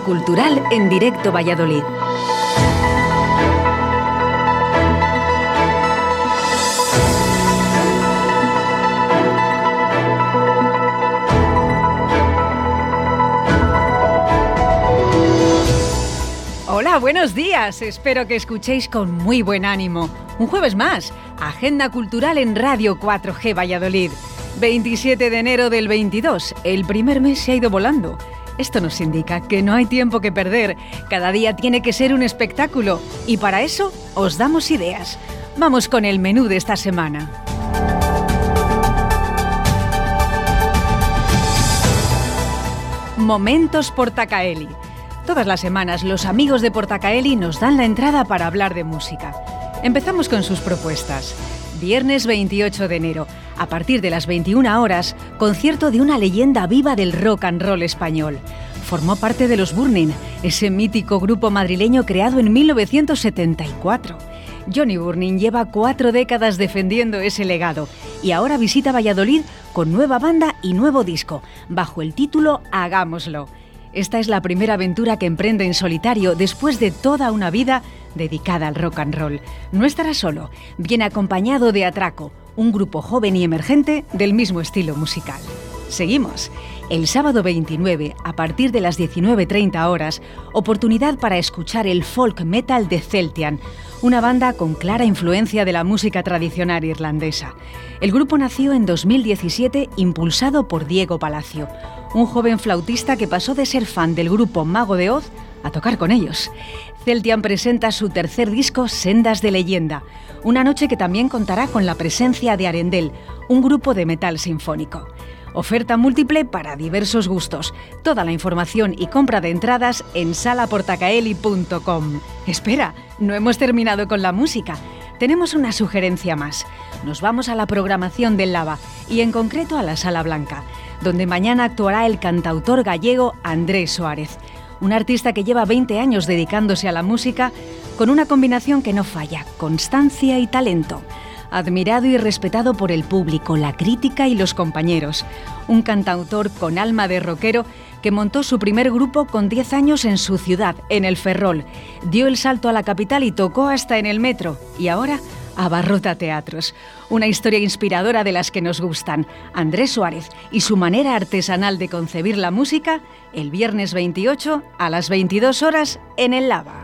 Cultural en Directo Valladolid. Hola, buenos días. Espero que escuchéis con muy buen ánimo. Un jueves más, Agenda Cultural en Radio 4G Valladolid. 27 de enero del 22, el primer mes se ha ido volando. Esto nos indica que no hay tiempo que perder, cada día tiene que ser un espectáculo y para eso os damos ideas. Vamos con el menú de esta semana. Momentos Portacaeli. Todas las semanas los amigos de Portacaeli nos dan la entrada para hablar de música. Empezamos con sus propuestas. Viernes 28 de enero, a partir de las 21 horas, concierto de una leyenda viva del rock and roll español. Formó parte de los Burning, ese mítico grupo madrileño creado en 1974. Johnny Burning lleva cuatro décadas defendiendo ese legado y ahora visita Valladolid con nueva banda y nuevo disco, bajo el título Hagámoslo. Esta es la primera aventura que emprende en solitario después de toda una vida dedicada al rock and roll. No estará solo, viene acompañado de Atraco, un grupo joven y emergente del mismo estilo musical. Seguimos. El sábado 29, a partir de las 19.30 horas, oportunidad para escuchar el folk metal de Celtian, una banda con clara influencia de la música tradicional irlandesa. El grupo nació en 2017 impulsado por Diego Palacio, un joven flautista que pasó de ser fan del grupo Mago de Oz a tocar con ellos. Celtian presenta su tercer disco Sendas de Leyenda, una noche que también contará con la presencia de Arendel, un grupo de metal sinfónico. Oferta múltiple para diversos gustos. Toda la información y compra de entradas en salaportacaeli.com. Espera, no hemos terminado con la música. Tenemos una sugerencia más. Nos vamos a la programación del Lava y en concreto a la Sala Blanca, donde mañana actuará el cantautor gallego Andrés Suárez un artista que lleva 20 años dedicándose a la música con una combinación que no falla, constancia y talento. Admirado y respetado por el público, la crítica y los compañeros. Un cantautor con alma de rockero que montó su primer grupo con 10 años en su ciudad, en el Ferrol. Dio el salto a la capital y tocó hasta en el metro. Y ahora abarrota teatros. Una historia inspiradora de las que nos gustan. Andrés Suárez y su manera artesanal de concebir la música el viernes 28 a las 22 horas en el Lava.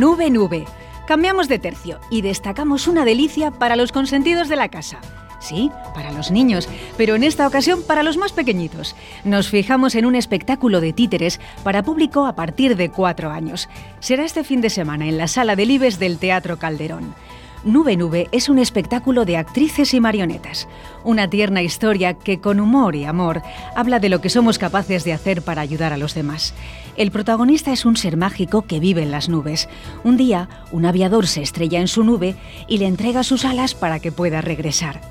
Nube Nube Cambiamos de tercio y destacamos una delicia para los consentidos de la casa. Sí, para los niños, pero en esta ocasión para los más pequeñitos. Nos fijamos en un espectáculo de títeres para público a partir de cuatro años. Será este fin de semana en la sala de Libes del Teatro Calderón. Nube Nube es un espectáculo de actrices y marionetas, una tierna historia que con humor y amor habla de lo que somos capaces de hacer para ayudar a los demás. El protagonista es un ser mágico que vive en las nubes. Un día, un aviador se estrella en su nube y le entrega sus alas para que pueda regresar.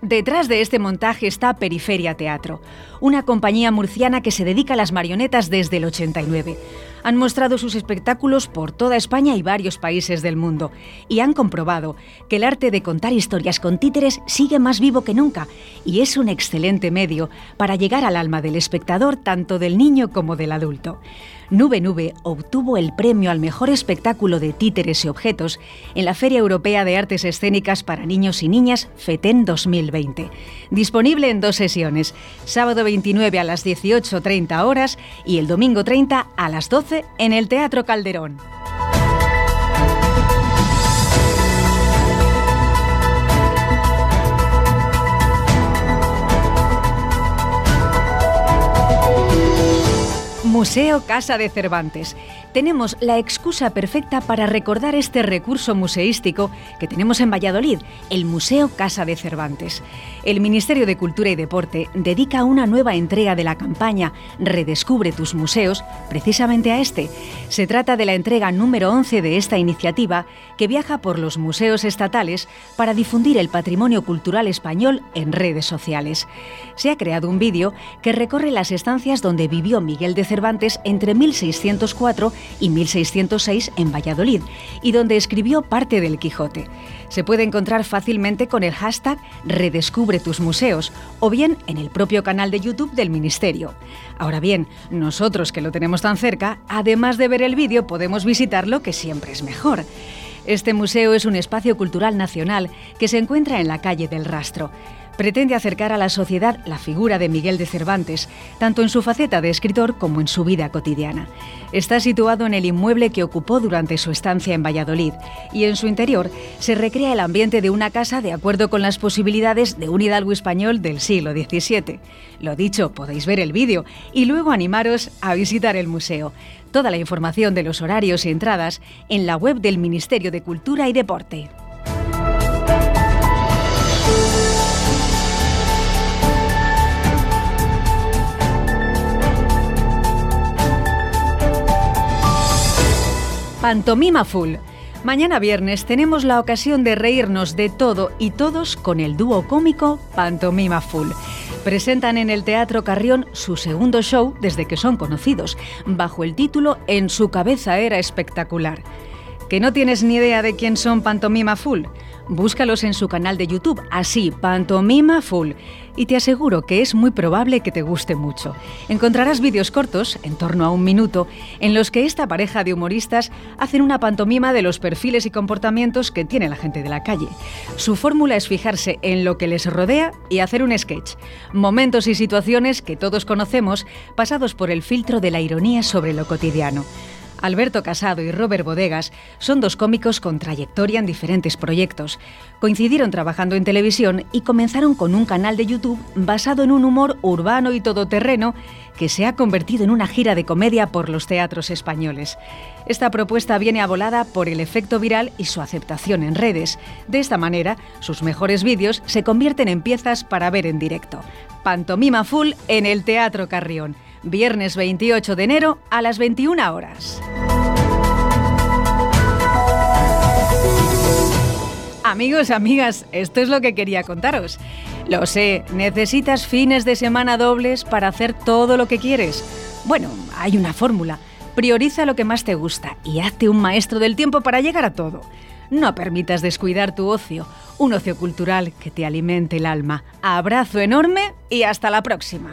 Detrás de este montaje está Periferia Teatro, una compañía murciana que se dedica a las marionetas desde el 89. Han mostrado sus espectáculos por toda España y varios países del mundo y han comprobado que el arte de contar historias con títeres sigue más vivo que nunca y es un excelente medio para llegar al alma del espectador tanto del niño como del adulto. Nube Nube obtuvo el premio al mejor espectáculo de títeres y objetos en la Feria Europea de Artes Escénicas para Niños y Niñas FETEN 2020. Disponible en dos sesiones, sábado 29 a las 18.30 horas y el domingo 30 a las 12 en el Teatro Calderón. Museo Casa de Cervantes. Tenemos la excusa perfecta para recordar este recurso museístico que tenemos en Valladolid, el Museo Casa de Cervantes. El Ministerio de Cultura y Deporte dedica una nueva entrega de la campaña Redescubre tus museos precisamente a este. Se trata de la entrega número 11 de esta iniciativa que viaja por los museos estatales para difundir el patrimonio cultural español en redes sociales. Se ha creado un vídeo que recorre las estancias donde vivió Miguel de Cervantes Entre 1604 y 1606 en Valladolid, y donde escribió parte del Quijote. Se puede encontrar fácilmente con el hashtag Redescubre tus museos o bien en el propio canal de YouTube del Ministerio. Ahora bien, nosotros que lo tenemos tan cerca, además de ver el vídeo, podemos visitarlo, que siempre es mejor. Este museo es un espacio cultural nacional que se encuentra en la calle del Rastro pretende acercar a la sociedad la figura de Miguel de Cervantes, tanto en su faceta de escritor como en su vida cotidiana. Está situado en el inmueble que ocupó durante su estancia en Valladolid y en su interior se recrea el ambiente de una casa de acuerdo con las posibilidades de un hidalgo español del siglo XVII. Lo dicho, podéis ver el vídeo y luego animaros a visitar el museo. Toda la información de los horarios y entradas en la web del Ministerio de Cultura y Deporte. Pantomima Full. Mañana viernes tenemos la ocasión de reírnos de todo y todos con el dúo cómico Pantomima Full. Presentan en el Teatro Carrión su segundo show desde que son conocidos, bajo el título En su cabeza era espectacular. ¿Que no tienes ni idea de quién son Pantomima Full? Búscalos en su canal de YouTube, así, Pantomima Full, y te aseguro que es muy probable que te guste mucho. Encontrarás vídeos cortos, en torno a un minuto, en los que esta pareja de humoristas hacen una pantomima de los perfiles y comportamientos que tiene la gente de la calle. Su fórmula es fijarse en lo que les rodea y hacer un sketch. Momentos y situaciones que todos conocemos, pasados por el filtro de la ironía sobre lo cotidiano. Alberto Casado y Robert Bodegas son dos cómicos con trayectoria en diferentes proyectos. Coincidieron trabajando en televisión y comenzaron con un canal de YouTube basado en un humor urbano y todoterreno que se ha convertido en una gira de comedia por los teatros españoles. Esta propuesta viene abolada por el efecto viral y su aceptación en redes. De esta manera, sus mejores vídeos se convierten en piezas para ver en directo. Pantomima Full en el Teatro Carrión viernes 28 de enero a las 21 horas. Amigos, amigas, esto es lo que quería contaros. Lo sé, necesitas fines de semana dobles para hacer todo lo que quieres. Bueno, hay una fórmula. Prioriza lo que más te gusta y hazte un maestro del tiempo para llegar a todo. No permitas descuidar tu ocio, un ocio cultural que te alimente el alma. Abrazo enorme y hasta la próxima.